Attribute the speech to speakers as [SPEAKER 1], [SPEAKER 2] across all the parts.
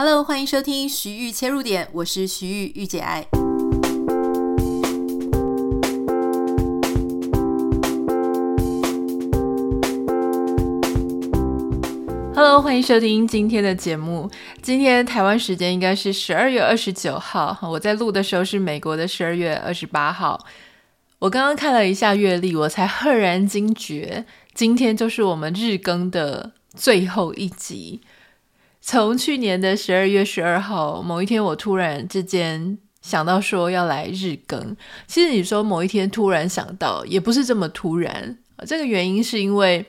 [SPEAKER 1] Hello，欢迎收听徐玉切入点，我是徐玉御姐爱。Hello，欢迎收听今天的节目。今天台湾时间应该是十二月二十九号，我在录的时候是美国的十二月二十八号。我刚刚看了一下月历，我才赫然惊觉，今天就是我们日更的最后一集。从去年的十二月十二号某一天，我突然之间想到说要来日更。其实你说某一天突然想到，也不是这么突然。这个原因是因为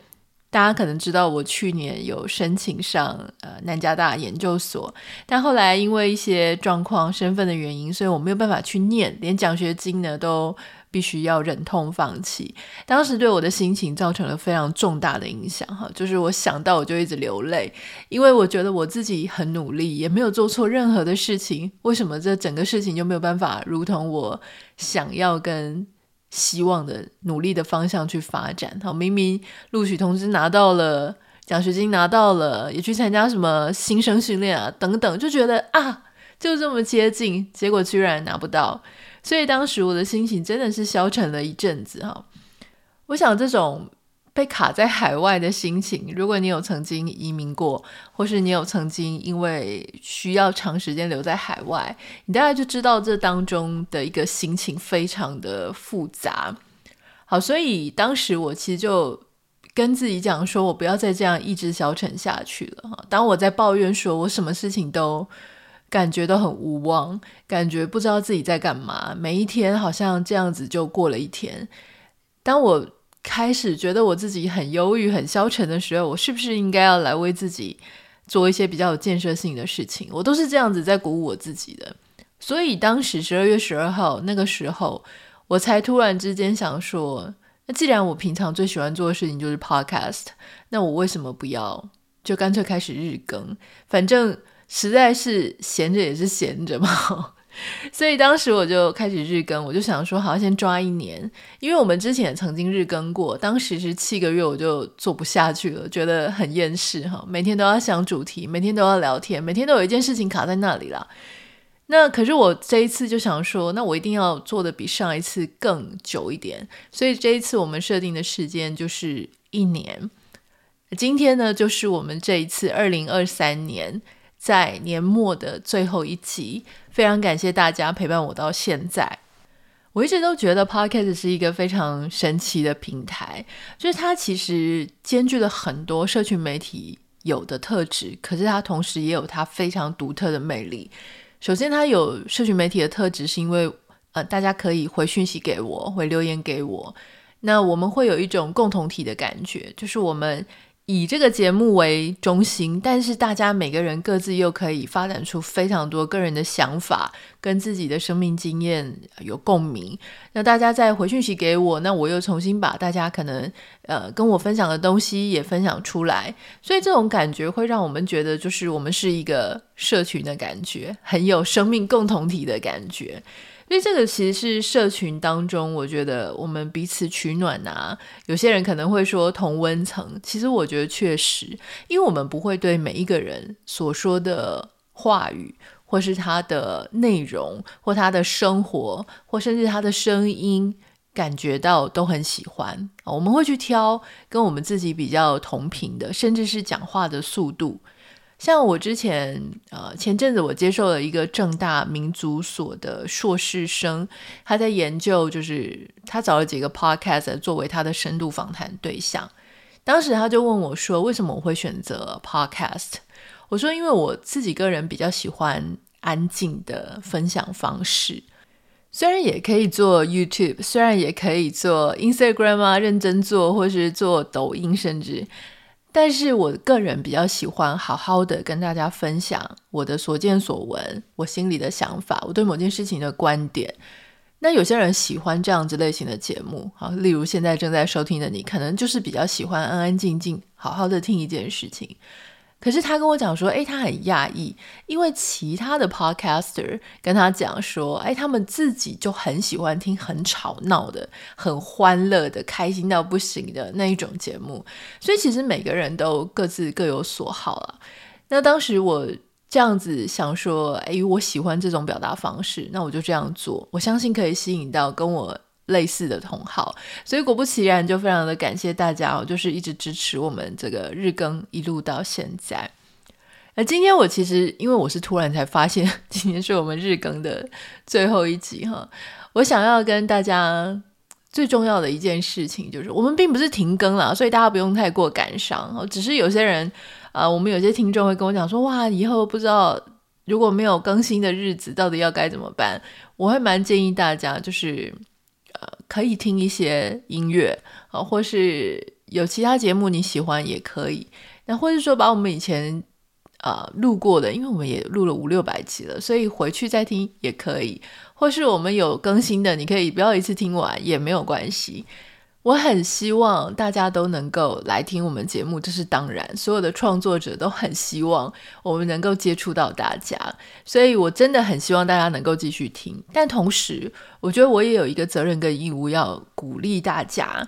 [SPEAKER 1] 大家可能知道，我去年有申请上呃南加大研究所，但后来因为一些状况、身份的原因，所以我没有办法去念，连奖学金呢都。必须要忍痛放弃，当时对我的心情造成了非常重大的影响哈，就是我想到我就一直流泪，因为我觉得我自己很努力，也没有做错任何的事情，为什么这整个事情就没有办法如同我想要跟希望的努力的方向去发展？好，明明录取通知拿到了，奖学金拿到了，也去参加什么新生训练啊等等，就觉得啊，就这么接近，结果居然拿不到。所以当时我的心情真的是消沉了一阵子哈。我想这种被卡在海外的心情，如果你有曾经移民过，或是你有曾经因为需要长时间留在海外，你大概就知道这当中的一个心情非常的复杂。好，所以当时我其实就跟自己讲说，我不要再这样一直消沉下去了。当我在抱怨说我什么事情都。感觉都很无望，感觉不知道自己在干嘛，每一天好像这样子就过了一天。当我开始觉得我自己很忧郁、很消沉的时候，我是不是应该要来为自己做一些比较有建设性的事情？我都是这样子在鼓舞我自己的。所以当时十二月十二号那个时候，我才突然之间想说，那既然我平常最喜欢做的事情就是 podcast，那我为什么不要就干脆开始日更？反正。实在是闲着也是闲着嘛，所以当时我就开始日更，我就想说，好先抓一年，因为我们之前曾经日更过，当时是七个月，我就做不下去了，觉得很厌世哈，每天都要想主题，每天都要聊天，每天都有一件事情卡在那里了。那可是我这一次就想说，那我一定要做得比上一次更久一点，所以这一次我们设定的时间就是一年。今天呢，就是我们这一次二零二三年。在年末的最后一集，非常感谢大家陪伴我到现在。我一直都觉得 Podcast 是一个非常神奇的平台，就是它其实兼具了很多社群媒体有的特质，可是它同时也有它非常独特的魅力。首先，它有社群媒体的特质，是因为呃，大家可以回讯息给我，回留言给我，那我们会有一种共同体的感觉，就是我们。以这个节目为中心，但是大家每个人各自又可以发展出非常多个人的想法，跟自己的生命经验有共鸣。那大家再回讯息给我，那我又重新把大家可能呃跟我分享的东西也分享出来，所以这种感觉会让我们觉得，就是我们是一个社群的感觉，很有生命共同体的感觉。所以这个其实是社群当中，我觉得我们彼此取暖啊。有些人可能会说同温层，其实我觉得确实，因为我们不会对每一个人所说的话语，或是他的内容，或他的生活，或甚至他的声音，感觉到都很喜欢。我们会去挑跟我们自己比较同频的，甚至是讲话的速度。像我之前，呃，前阵子我接受了一个正大民族所的硕士生，他在研究，就是他找了几个 podcast 作为他的深度访谈对象。当时他就问我说：“为什么我会选择 podcast？” 我说：“因为我自己个人比较喜欢安静的分享方式，虽然也可以做 YouTube，虽然也可以做 Instagram 啊，认真做，或是做抖音，甚至。”但是我个人比较喜欢好好的跟大家分享我的所见所闻，我心里的想法，我对某件事情的观点。那有些人喜欢这样子类型的节目，好，例如现在正在收听的你，可能就是比较喜欢安安静静，好好的听一件事情。可是他跟我讲说，诶，他很讶异，因为其他的 podcaster 跟他讲说，诶，他们自己就很喜欢听很吵闹的、很欢乐的、开心到不行的那一种节目。所以其实每个人都各自各有所好了。那当时我这样子想说，哎，我喜欢这种表达方式，那我就这样做。我相信可以吸引到跟我类似的同好，所以果不其然，就非常的感谢大家哦，就是一直支持我们这个日更一路到现在。那今天我其实因为我是突然才发现，今天是我们日更的最后一集哈，我想要跟大家最重要的一件事情就是，我们并不是停更了，所以大家不用太过感伤，只是有些人。啊、我们有些听众会跟我讲说，哇，以后不知道如果没有更新的日子，到底要该怎么办？我会蛮建议大家，就是呃，可以听一些音乐啊、或是有其他节目你喜欢也可以。那或者说把我们以前啊、呃、录过的，因为我们也录了五六百集了，所以回去再听也可以。或是我们有更新的，你可以不要一次听完也没有关系。我很希望大家都能够来听我们节目，这是当然。所有的创作者都很希望我们能够接触到大家，所以我真的很希望大家能够继续听。但同时，我觉得我也有一个责任跟义务，要鼓励大家，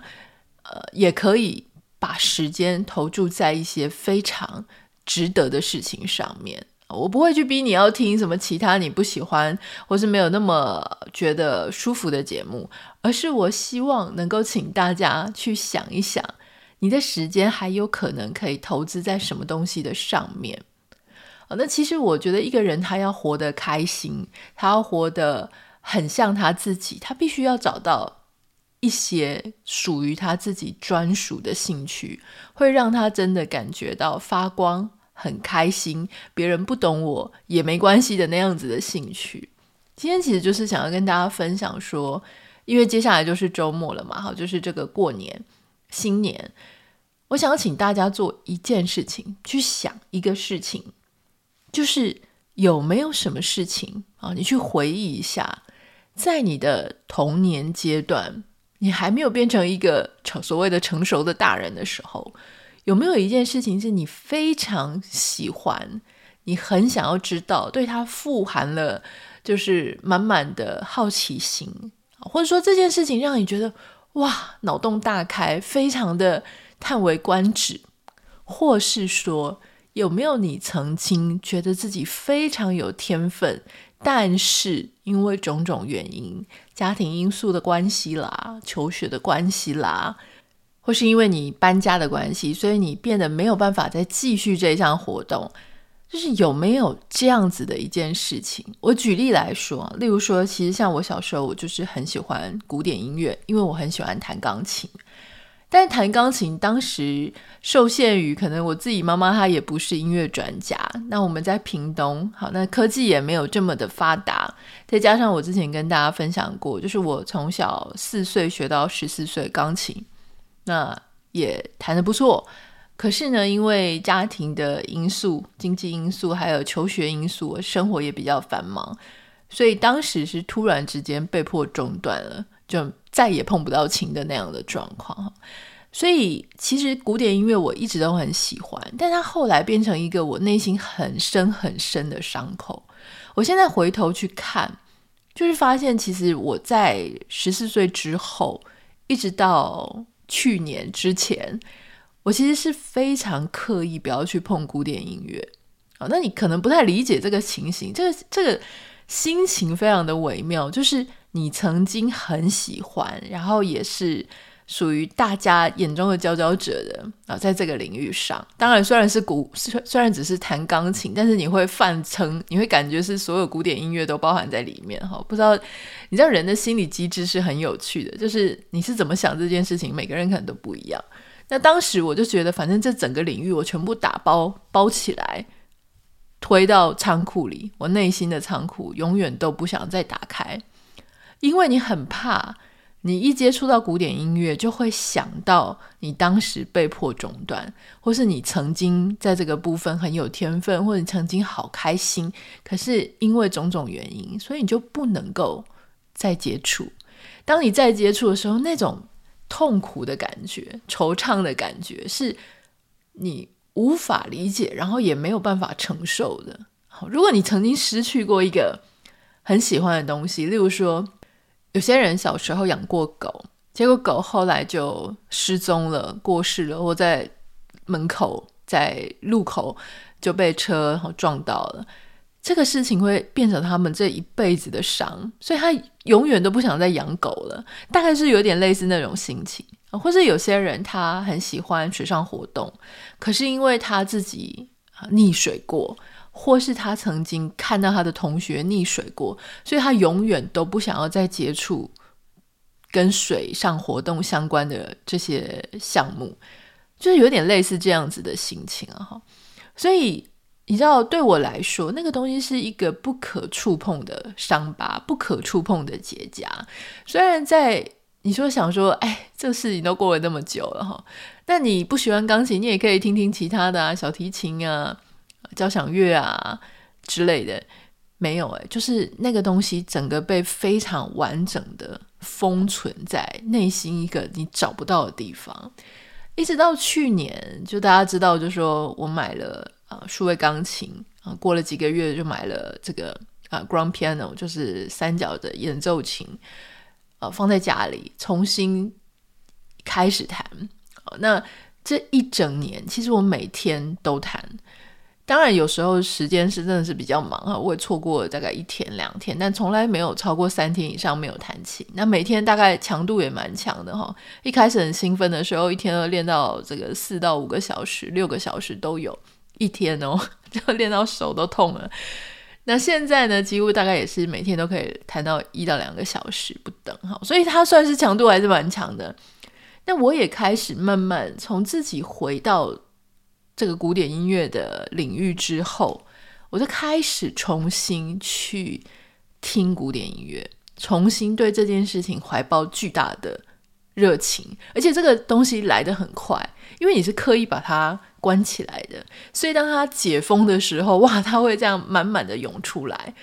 [SPEAKER 1] 呃，也可以把时间投注在一些非常值得的事情上面。我不会去逼你要听什么其他你不喜欢或是没有那么觉得舒服的节目，而是我希望能够请大家去想一想，你的时间还有可能可以投资在什么东西的上面。那其实我觉得一个人他要活得开心，他要活得很像他自己，他必须要找到一些属于他自己专属的兴趣，会让他真的感觉到发光。很开心，别人不懂我也没关系的那样子的兴趣。今天其实就是想要跟大家分享说，因为接下来就是周末了嘛，好，就是这个过年新年，我想要请大家做一件事情，去想一个事情，就是有没有什么事情啊？你去回忆一下，在你的童年阶段，你还没有变成一个成所谓的成熟的大人的时候。有没有一件事情是你非常喜欢，你很想要知道，对它富含了就是满满的好奇心，或者说这件事情让你觉得哇，脑洞大开，非常的叹为观止，或是说有没有你曾经觉得自己非常有天分，但是因为种种原因，家庭因素的关系啦，求学的关系啦。或是因为你搬家的关系，所以你变得没有办法再继续这项活动，就是有没有这样子的一件事情？我举例来说，例如说，其实像我小时候，我就是很喜欢古典音乐，因为我很喜欢弹钢琴。但是弹钢琴当时受限于可能我自己妈妈她也不是音乐专家，那我们在屏东，好，那科技也没有这么的发达，再加上我之前跟大家分享过，就是我从小四岁学到十四岁钢琴。那也弹得不错，可是呢，因为家庭的因素、经济因素，还有求学因素，生活也比较繁忙，所以当时是突然之间被迫中断了，就再也碰不到琴的那样的状况。所以其实古典音乐我一直都很喜欢，但它后来变成一个我内心很深很深的伤口。我现在回头去看，就是发现其实我在十四岁之后，一直到。去年之前，我其实是非常刻意不要去碰古典音乐。啊，那你可能不太理解这个情形，这个这个心情非常的微妙，就是你曾经很喜欢，然后也是属于大家眼中的佼佼者的啊，在这个领域上，当然虽然是古，虽然只是弹钢琴，但是你会泛称，你会感觉是所有古典音乐都包含在里面哈。不知道你知道人的心理机制是很有趣的，就是你是怎么想这件事情，每个人可能都不一样。那当时我就觉得，反正这整个领域我全部打包包起来，推到仓库里，我内心的仓库永远都不想再打开，因为你很怕。你一接触到古典音乐，就会想到你当时被迫中断，或是你曾经在这个部分很有天分，或者曾经好开心，可是因为种种原因，所以你就不能够再接触。当你再接触的时候，那种痛苦的感觉、惆怅的感觉，是你无法理解，然后也没有办法承受的。好，如果你曾经失去过一个很喜欢的东西，例如说，有些人小时候养过狗，结果狗后来就失踪了、过世了，或在门口、在路口就被车撞到了。这个事情会变成他们这一辈子的伤，所以他永远都不想再养狗了。大概是有点类似那种心情，或是有些人他很喜欢水上活动，可是因为他自己溺水过，或是他曾经看到他的同学溺水过，所以他永远都不想要再接触跟水上活动相关的这些项目，就是有点类似这样子的心情啊。哈，所以。你知道，对我来说，那个东西是一个不可触碰的伤疤，不可触碰的结痂。虽然在你说想说，哎，这事情都过了那么久了哈，但你不喜欢钢琴，你也可以听听其他的啊，小提琴啊、交响乐啊之类的。没有哎，就是那个东西整个被非常完整的封存在内心一个你找不到的地方，一直到去年，就大家知道，就说我买了。啊，数位钢琴啊，过了几个月就买了这个啊，Grand Piano，就是三角的演奏琴，啊，放在家里重新开始弹。那这一整年，其实我每天都弹。当然，有时候时间是真的是比较忙哈，我也错过大概一天两天，但从来没有超过三天以上没有弹琴。那每天大概强度也蛮强的哈。一开始很兴奋的时候，一天都练到这个四到五个小时、六个小时都有。一天哦，就练到手都痛了。那现在呢，几乎大概也是每天都可以弹到一到两个小时不等哈，所以它算是强度还是蛮强的。那我也开始慢慢从自己回到这个古典音乐的领域之后，我就开始重新去听古典音乐，重新对这件事情怀抱巨大的热情，而且这个东西来得很快，因为你是刻意把它。关起来的，所以当他解封的时候，哇，他会这样满满的涌出来。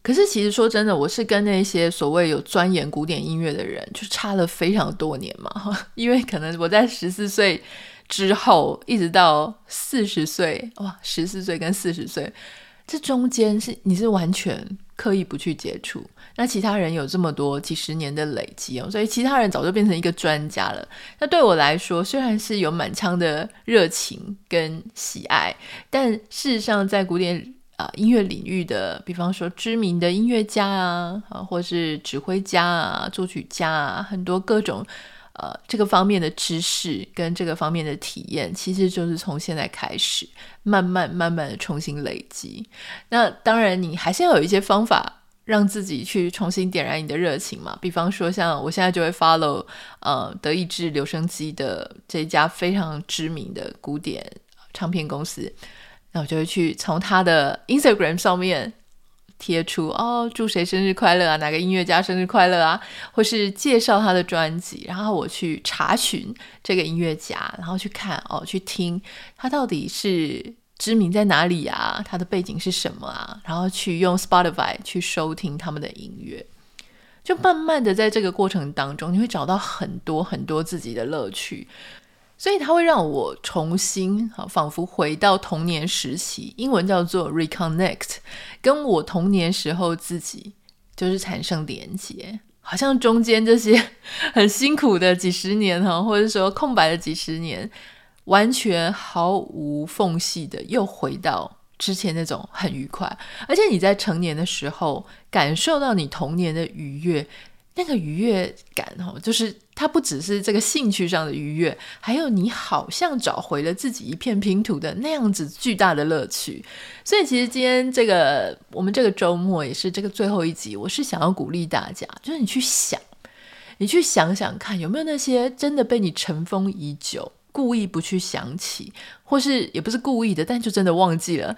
[SPEAKER 1] 可是其实说真的，我是跟那些所谓有钻研古典音乐的人，就差了非常多年嘛。因为可能我在十四岁之后，一直到四十岁，哇，十四岁跟四十岁，这中间是你是完全刻意不去接触。那其他人有这么多几十年的累积哦，所以其他人早就变成一个专家了。那对我来说，虽然是有满腔的热情跟喜爱，但事实上在古典啊、音乐领域的，比方说知名的音乐家啊，啊，或是指挥家啊、作曲家啊，很多各种呃这个方面的知识跟这个方面的体验，其实就是从现在开始慢慢慢慢的重新累积。那当然，你还是要有一些方法。让自己去重新点燃你的热情嘛，比方说像我现在就会 follow 呃德意志留声机的这一家非常知名的古典唱片公司，那我就会去从他的 Instagram 上面贴出哦，祝谁生日快乐啊，哪个音乐家生日快乐啊，或是介绍他的专辑，然后我去查询这个音乐家，然后去看哦，去听他到底是。知名在哪里啊？他的背景是什么啊？然后去用 Spotify 去收听他们的音乐，就慢慢的在这个过程当中，你会找到很多很多自己的乐趣，所以它会让我重新啊，仿佛回到童年时期，英文叫做 reconnect，跟我童年时候自己就是产生连接，好像中间这些很辛苦的几十年哈，或者说空白的几十年。完全毫无缝隙的又回到之前那种很愉快，而且你在成年的时候感受到你童年的愉悦，那个愉悦感哦，就是它不只是这个兴趣上的愉悦，还有你好像找回了自己一片拼图的那样子巨大的乐趣。所以其实今天这个我们这个周末也是这个最后一集，我是想要鼓励大家，就是你去想，你去想想看有没有那些真的被你尘封已久。故意不去想起，或是也不是故意的，但就真的忘记了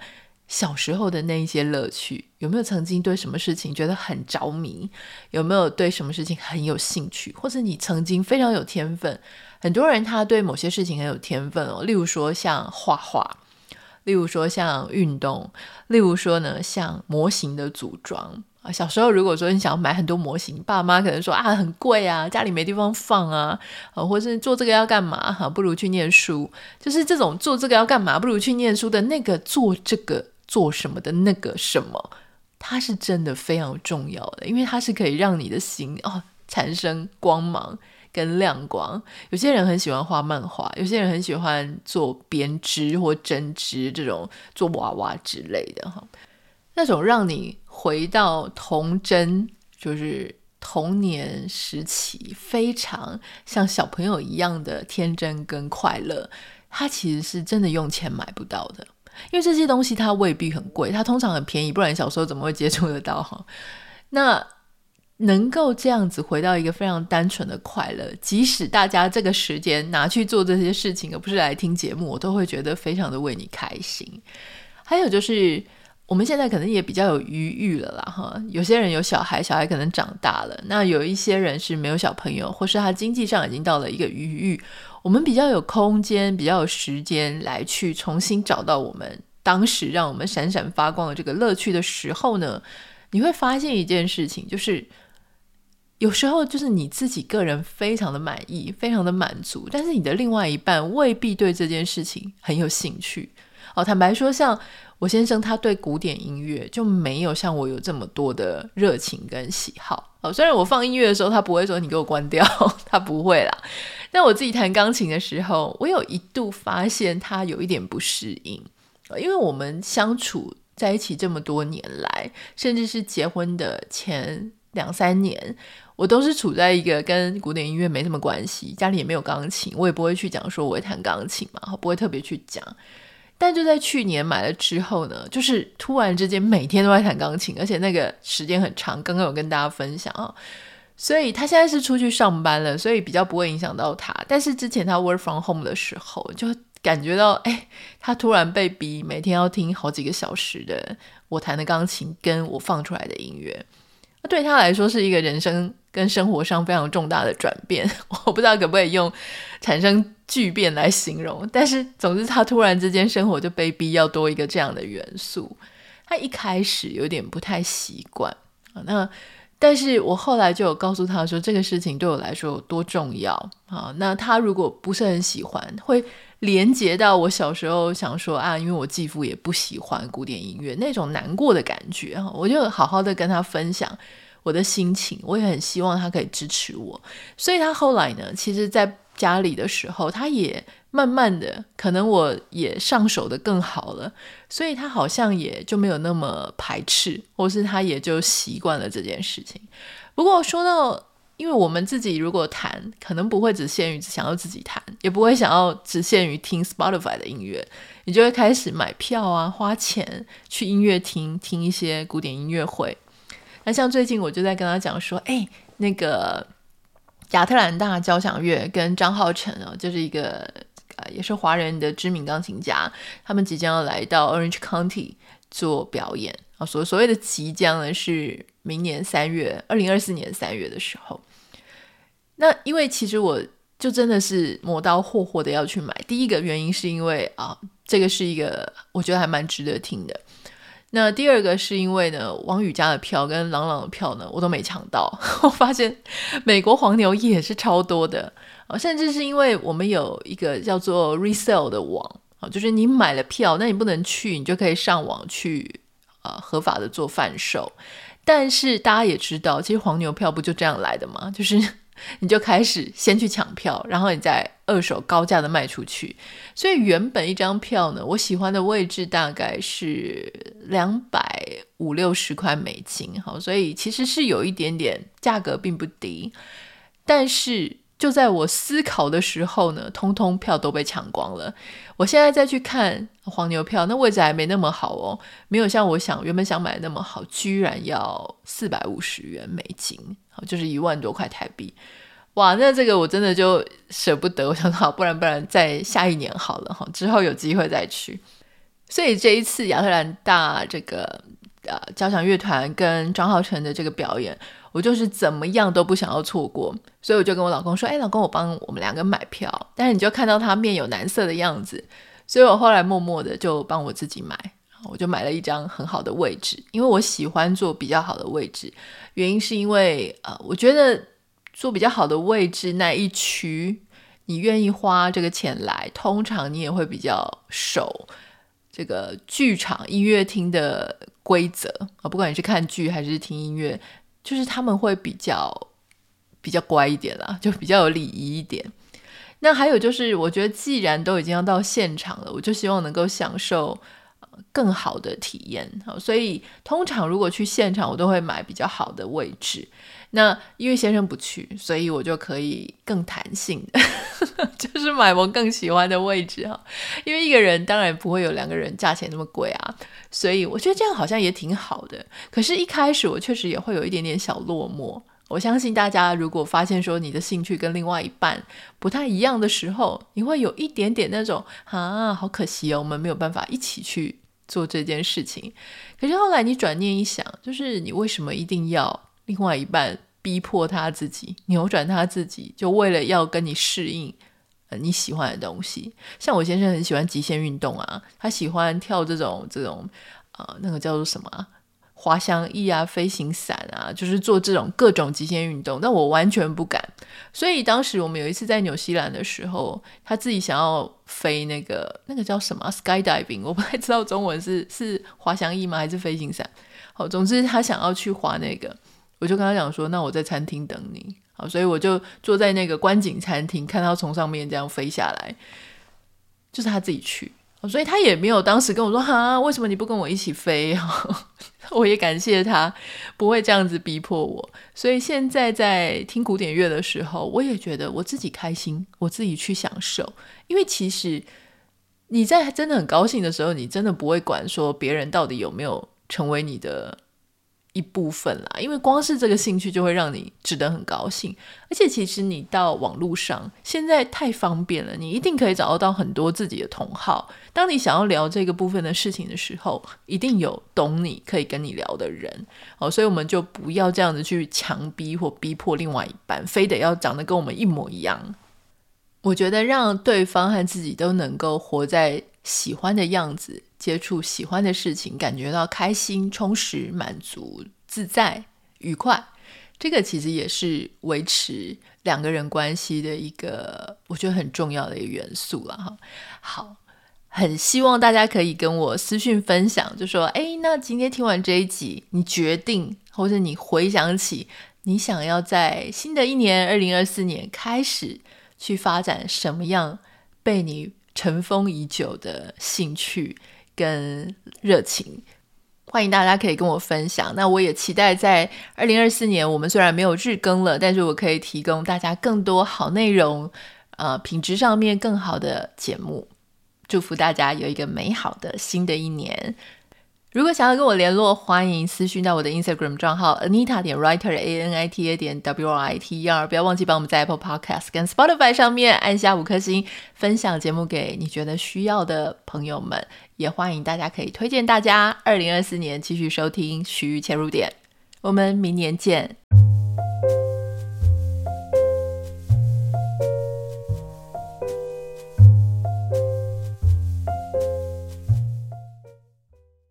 [SPEAKER 1] 小时候的那一些乐趣。有没有曾经对什么事情觉得很着迷？有没有对什么事情很有兴趣？或者你曾经非常有天分？很多人他对某些事情很有天分哦，例如说像画画，例如说像运动，例如说呢像模型的组装。啊，小时候如果说你想要买很多模型，爸妈可能说啊很贵啊，家里没地方放啊，啊，或是做这个要干嘛？哈，不如去念书。就是这种做这个要干嘛？不如去念书的那个做这个做什么的那个什么，它是真的非常重要的，因为它是可以让你的心哦产生光芒，跟亮光。有些人很喜欢画漫画，有些人很喜欢做编织或针织这种做娃娃之类的哈。那种让你回到童真，就是童年时期，非常像小朋友一样的天真跟快乐，它其实是真的用钱买不到的。因为这些东西它未必很贵，它通常很便宜，不然小时候怎么会接触得到哈？那。能够这样子回到一个非常单纯的快乐，即使大家这个时间拿去做这些事情，而不是来听节目，我都会觉得非常的为你开心。还有就是，我们现在可能也比较有余裕了啦，哈。有些人有小孩，小孩可能长大了；那有一些人是没有小朋友，或是他经济上已经到了一个余裕，我们比较有空间，比较有时间来去重新找到我们当时让我们闪闪发光的这个乐趣的时候呢，你会发现一件事情，就是。有时候就是你自己个人非常的满意，非常的满足，但是你的另外一半未必对这件事情很有兴趣。哦，坦白说，像我先生，他对古典音乐就没有像我有这么多的热情跟喜好。哦，虽然我放音乐的时候，他不会说你给我关掉，他不会啦。但我自己弹钢琴的时候，我有一度发现他有一点不适应，因为我们相处在一起这么多年来，甚至是结婚的前两三年。我都是处在一个跟古典音乐没什么关系，家里也没有钢琴，我也不会去讲说我会弹钢琴嘛，不会特别去讲。但就在去年买了之后呢，就是突然之间每天都在弹钢琴，而且那个时间很长。刚刚有跟大家分享啊，所以他现在是出去上班了，所以比较不会影响到他。但是之前他 work from home 的时候，就感觉到哎，他突然被逼每天要听好几个小时的我弹的钢琴跟我放出来的音乐。对他来说是一个人生跟生活上非常重大的转变，我不知道可不可以用产生巨变来形容。但是总之，他突然之间生活就被逼要多一个这样的元素。他一开始有点不太习惯啊，那但是我后来就有告诉他说，这个事情对我来说有多重要啊。那他如果不是很喜欢，会。连接到我小时候想说啊，因为我继父也不喜欢古典音乐那种难过的感觉，我就好好的跟他分享我的心情，我也很希望他可以支持我。所以他后来呢，其实在家里的时候，他也慢慢的，可能我也上手的更好了，所以他好像也就没有那么排斥，或是他也就习惯了这件事情。不过说到。因为我们自己如果弹，可能不会只限于想要自己弹，也不会想要只限于听 Spotify 的音乐，你就会开始买票啊，花钱去音乐厅听一些古典音乐会。那像最近我就在跟他讲说，哎，那个亚特兰大交响乐跟张浩成啊，就是一个呃也是华人的知名钢琴家，他们即将要来到 Orange County 做表演啊。所所谓的即将呢，是明年三月，二零二四年三月的时候。那因为其实我就真的是磨刀霍霍的要去买。第一个原因是因为啊，这个是一个我觉得还蛮值得听的。那第二个是因为呢，王羽佳的票跟朗朗的票呢，我都没抢到。我发现美国黄牛也是超多的啊，甚至是因为我们有一个叫做 resale 的网啊，就是你买了票，那你不能去，你就可以上网去啊合法的做贩售。但是大家也知道，其实黄牛票不就这样来的吗？就是。你就开始先去抢票，然后你再二手高价的卖出去。所以原本一张票呢，我喜欢的位置大概是两百五六十块美金，好，所以其实是有一点点价格并不低。但是就在我思考的时候呢，通通票都被抢光了。我现在再去看黄牛票，那位置还没那么好哦，没有像我想原本想买的那么好，居然要四百五十元美金。就是一万多块台币，哇！那这个我真的就舍不得。我想说好，不然不然再下一年好了哈，之后有机会再去。所以这一次亚特兰大这个呃交响乐团跟张浩成的这个表演，我就是怎么样都不想要错过。所以我就跟我老公说：“哎，老公，我帮我们两个买票。”但是你就看到他面有难色的样子，所以我后来默默的就帮我自己买。我就买了一张很好的位置，因为我喜欢坐比较好的位置。原因是因为，呃，我觉得坐比较好的位置那一区，你愿意花这个钱来，通常你也会比较守这个剧场音乐厅的规则啊。不管你是看剧还是听音乐，就是他们会比较比较乖一点啦，就比较有礼仪一点。那还有就是，我觉得既然都已经要到现场了，我就希望能够享受更好的体验。所以通常如果去现场，我都会买比较好的位置。那因为先生不去，所以我就可以更弹性的，就是买我更喜欢的位置哈。因为一个人当然不会有两个人价钱那么贵啊，所以我觉得这样好像也挺好的。可是，一开始我确实也会有一点点小落寞。我相信大家如果发现说你的兴趣跟另外一半不太一样的时候，你会有一点点那种啊，好可惜哦，我们没有办法一起去做这件事情。可是后来你转念一想，就是你为什么一定要？另外一半逼迫他自己，扭转他自己，就为了要跟你适应，你喜欢的东西。像我先生很喜欢极限运动啊，他喜欢跳这种这种，呃，那个叫做什么，滑翔翼啊，飞行伞啊，就是做这种各种极限运动。但我完全不敢。所以当时我们有一次在纽西兰的时候，他自己想要飞那个那个叫什么 skydiving，我不太知道中文是是滑翔翼吗，还是飞行伞？好，总之他想要去滑那个。我就跟他讲说，那我在餐厅等你，好，所以我就坐在那个观景餐厅，看他从上面这样飞下来，就是他自己去，所以他也没有当时跟我说，哈，为什么你不跟我一起飞？我也感谢他不会这样子逼迫我，所以现在在听古典乐的时候，我也觉得我自己开心，我自己去享受，因为其实你在真的很高兴的时候，你真的不会管说别人到底有没有成为你的。一部分啦，因为光是这个兴趣就会让你值得很高兴，而且其实你到网络上现在太方便了，你一定可以找到很多自己的同好。当你想要聊这个部分的事情的时候，一定有懂你可以跟你聊的人哦，所以我们就不要这样子去强逼或逼迫另外一半，非得要长得跟我们一模一样。我觉得让对方和自己都能够活在喜欢的样子，接触喜欢的事情，感觉到开心、充实、满足、自在、愉快，这个其实也是维持两个人关系的一个我觉得很重要的一个元素了哈。好，很希望大家可以跟我私讯分享，就说：哎，那今天听完这一集，你决定或者你回想起你想要在新的一年二零二四年开始去发展什么样被你尘封已久的兴趣跟热情，欢迎大家可以跟我分享。那我也期待在二零二四年，我们虽然没有日更了，但是我可以提供大家更多好内容，呃，品质上面更好的节目。祝福大家有一个美好的新的一年。如果想要跟我联络，欢迎私讯到我的 Instagram 账号 Anita 点 Writer A N I T A 点 W R I T E R。不要忘记帮我们在 Apple Podcast 跟 Spotify 上面按下五颗星，分享节目给你觉得需要的朋友们。也欢迎大家可以推荐大家，二零二四年继续收听徐切入点。我们明年见。